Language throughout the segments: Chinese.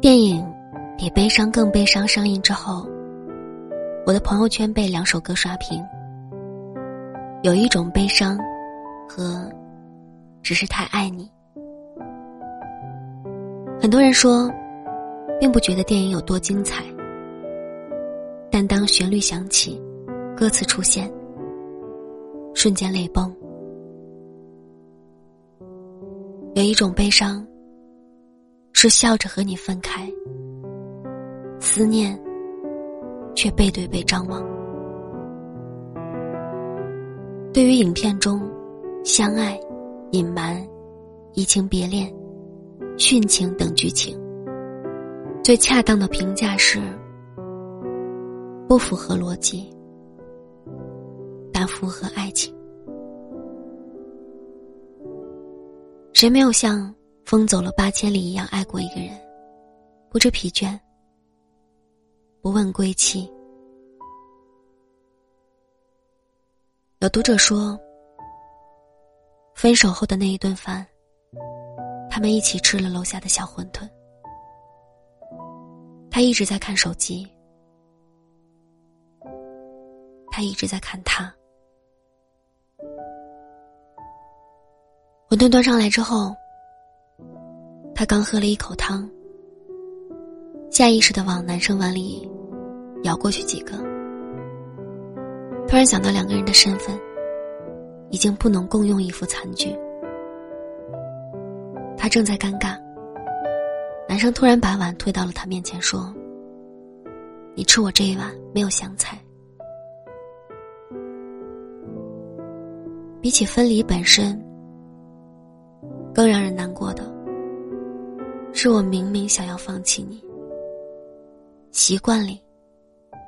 电影《比悲伤更悲伤》上映之后，我的朋友圈被两首歌刷屏。有一种悲伤，和只是太爱你。很多人说，并不觉得电影有多精彩，但当旋律响起，歌词出现，瞬间泪崩。有一种悲伤。是笑着和你分开，思念却背对背张望。对于影片中相爱、隐瞒、移情别恋、殉情等剧情，最恰当的评价是不符合逻辑，但符合爱情。谁没有像？风走了八千里一样爱过一个人，不知疲倦，不问归期。有读者说，分手后的那一顿饭，他们一起吃了楼下的小馄饨。他一直在看手机，他一直在看他。馄饨端上来之后。他刚喝了一口汤，下意识的往男生碗里舀过去几个，突然想到两个人的身份，已经不能共用一副餐具。他正在尴尬，男生突然把碗推到了他面前，说：“你吃我这一碗，没有香菜。”比起分离本身，是我明明想要放弃你，习惯里，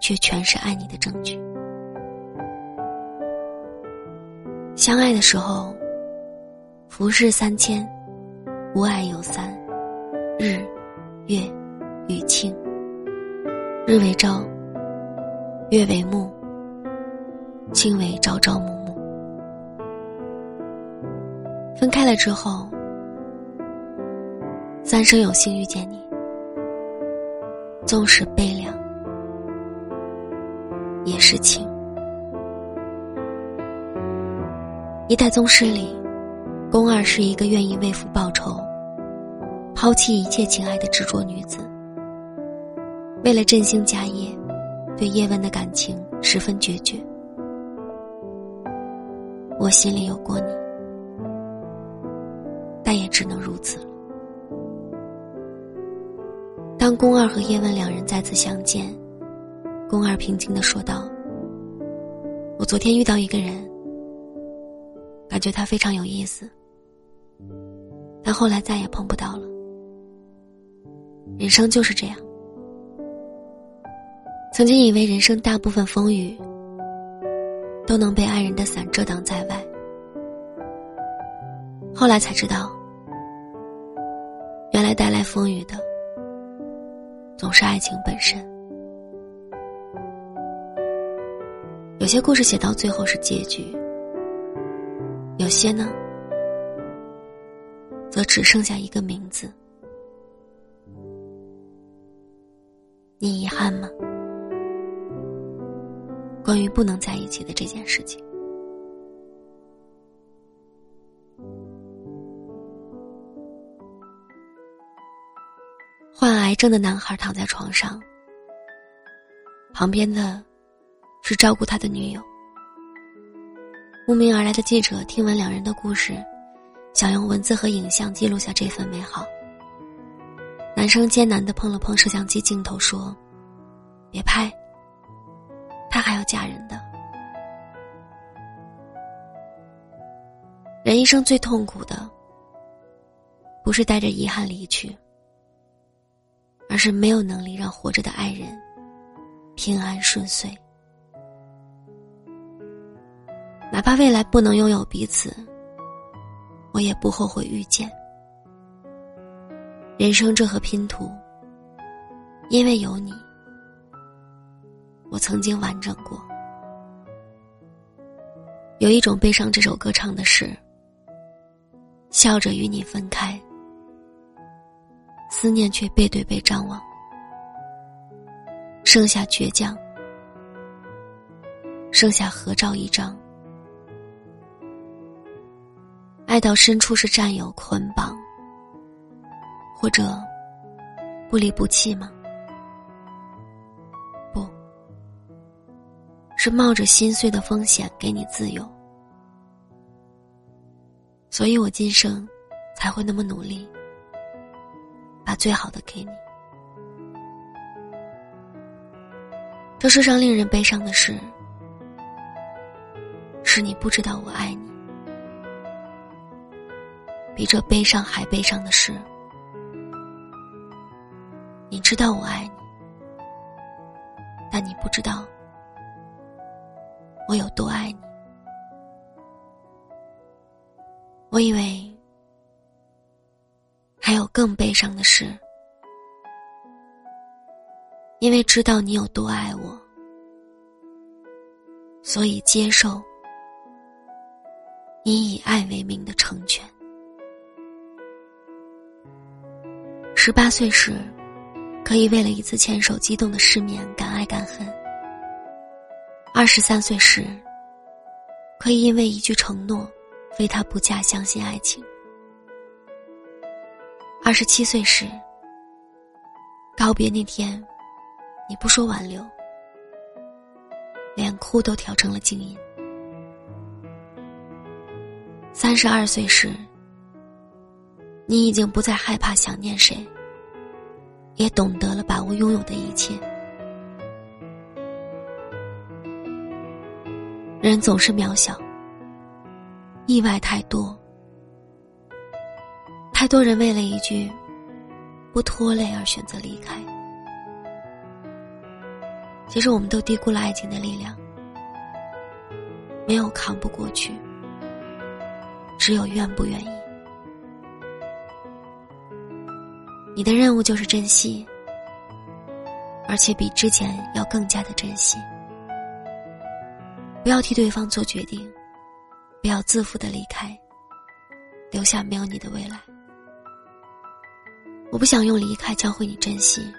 却全是爱你的证据。相爱的时候，浮世三千，无爱有三，日、月、与卿。日为朝，月为暮，卿为朝朝暮暮。分开了之后。三生有幸遇见你，纵使悲凉，也是情。一代宗师里，宫二是一个愿意为父报仇、抛弃一切情爱的执着女子。为了振兴家业，对叶问的感情十分决绝。我心里有过你，但也只能如此了。当宫二和叶问两人再次相见，宫二平静的说道：“我昨天遇到一个人，感觉他非常有意思，但后来再也碰不到了。人生就是这样，曾经以为人生大部分风雨都能被爱人的伞遮挡在外，后来才知道，原来带来风雨的。”总是爱情本身。有些故事写到最后是结局，有些呢，则只剩下一个名字。你遗憾吗？关于不能在一起的这件事情。癌症的男孩躺在床上，旁边的，是照顾他的女友。慕名而来的记者听闻两人的故事，想用文字和影像记录下这份美好。男生艰难的碰了碰摄像机镜头，说：“别拍，他还要嫁人的。人一生最痛苦的，不是带着遗憾离去。”而是没有能力让活着的爱人平安顺遂，哪怕未来不能拥有彼此，我也不后悔遇见。人生这盒拼图，因为有你，我曾经完整过。有一种悲伤，这首歌唱的是：笑着与你分开。思念却背对背张望，剩下倔强，剩下合照一张。爱到深处是占有捆绑，或者不离不弃吗？不，是冒着心碎的风险给你自由。所以我今生才会那么努力，把最好的给你。这世上令人悲伤的事，是你不知道我爱你；比这悲伤还悲伤的是，你知道我爱你，但你不知道我有多爱你。我以为更悲伤的是，因为知道你有多爱我，所以接受你以爱为名的成全。十八岁时，可以为了一次牵手激动的失眠敢爱敢恨；二十三岁时，可以因为一句承诺。非他不嫁，相信爱情。二十七岁时，告别那天，你不说挽留，连哭都调成了静音。三十二岁时，你已经不再害怕想念谁，也懂得了把握拥有的一切。人总是渺小。意外太多，太多人为了一句“不拖累”而选择离开。其实，我们都低估了爱情的力量。没有扛不过去，只有愿不愿意。你的任务就是珍惜，而且比之前要更加的珍惜。不要替对方做决定。不要自负的离开，留下没有你的未来。我不想用离开教会你珍惜。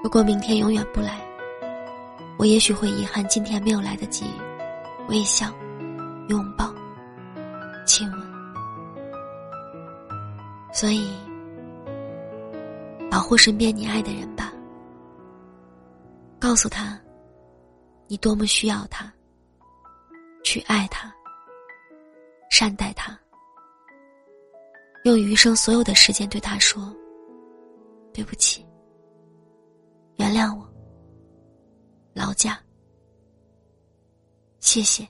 如果明天永远不来，我也许会遗憾今天没有来得及微笑、拥抱、亲吻。所以，保护身边你爱的人吧。告诉他，你多么需要他。去爱他，善待他，用余生所有的时间对他说：“对不起，原谅我，劳驾，谢谢，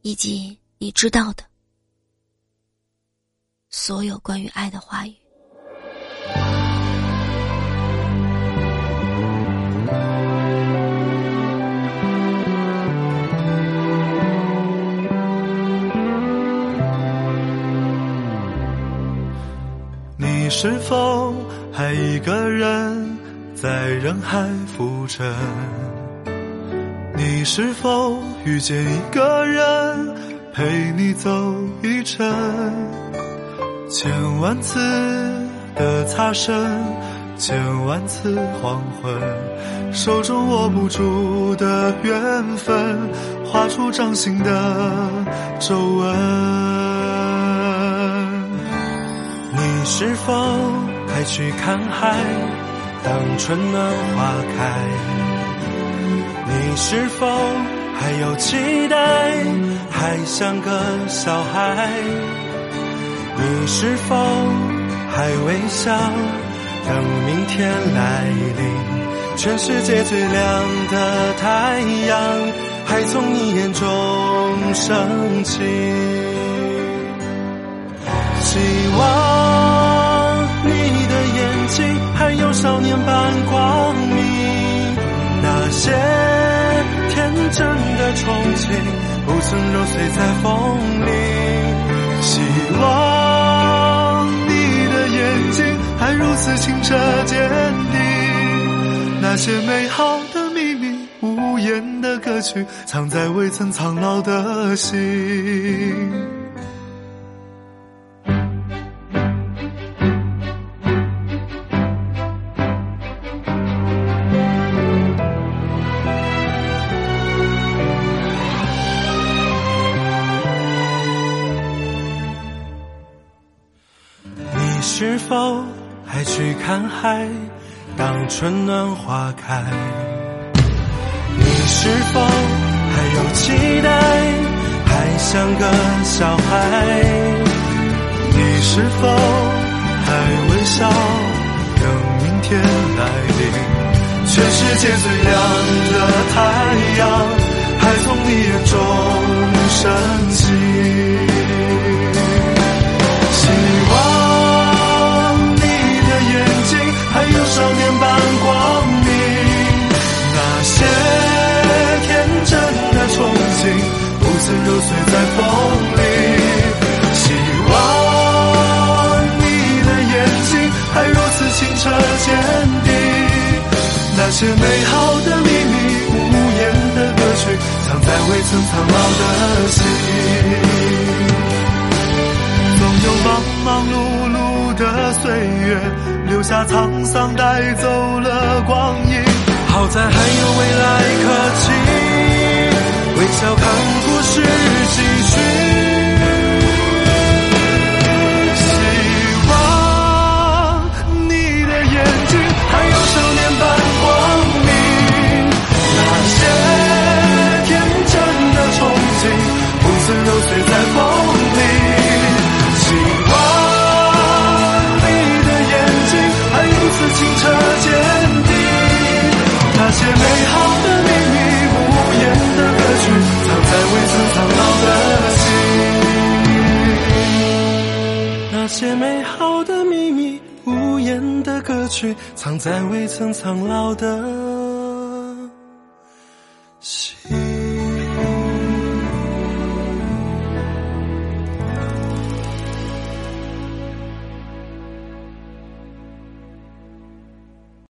以及你知道的所有关于爱的话语。”你是否还一个人在人海浮沉？你是否遇见一个人陪你走一程？千万次的擦身，千万次黄昏，手中握不住的缘分，画出掌心的皱纹。你是否还去看海？当春暖花开，你是否还有期待？还像个小孩？你是否还微笑？等明天来临，全世界最亮的太阳，还从你眼中升起，希望。还有少年般光明，那些天真的憧憬，不曾揉碎在风里。希望你的眼睛还如此清澈坚定，那些美好的秘密，无言的歌曲，藏在未曾苍老的心。去看海？当春暖花开，你是否还有期待？还像个小孩？你是否还微笑？等明天来临？全世界最亮的太阳，还从你眼中升起。些美好的秘密，无言的歌曲，藏在未曾苍老的心。总有忙忙碌碌的岁月，留下沧桑，带走了光阴。好在还有未来可期，微笑看故事集的歌曲藏在未曾苍老的。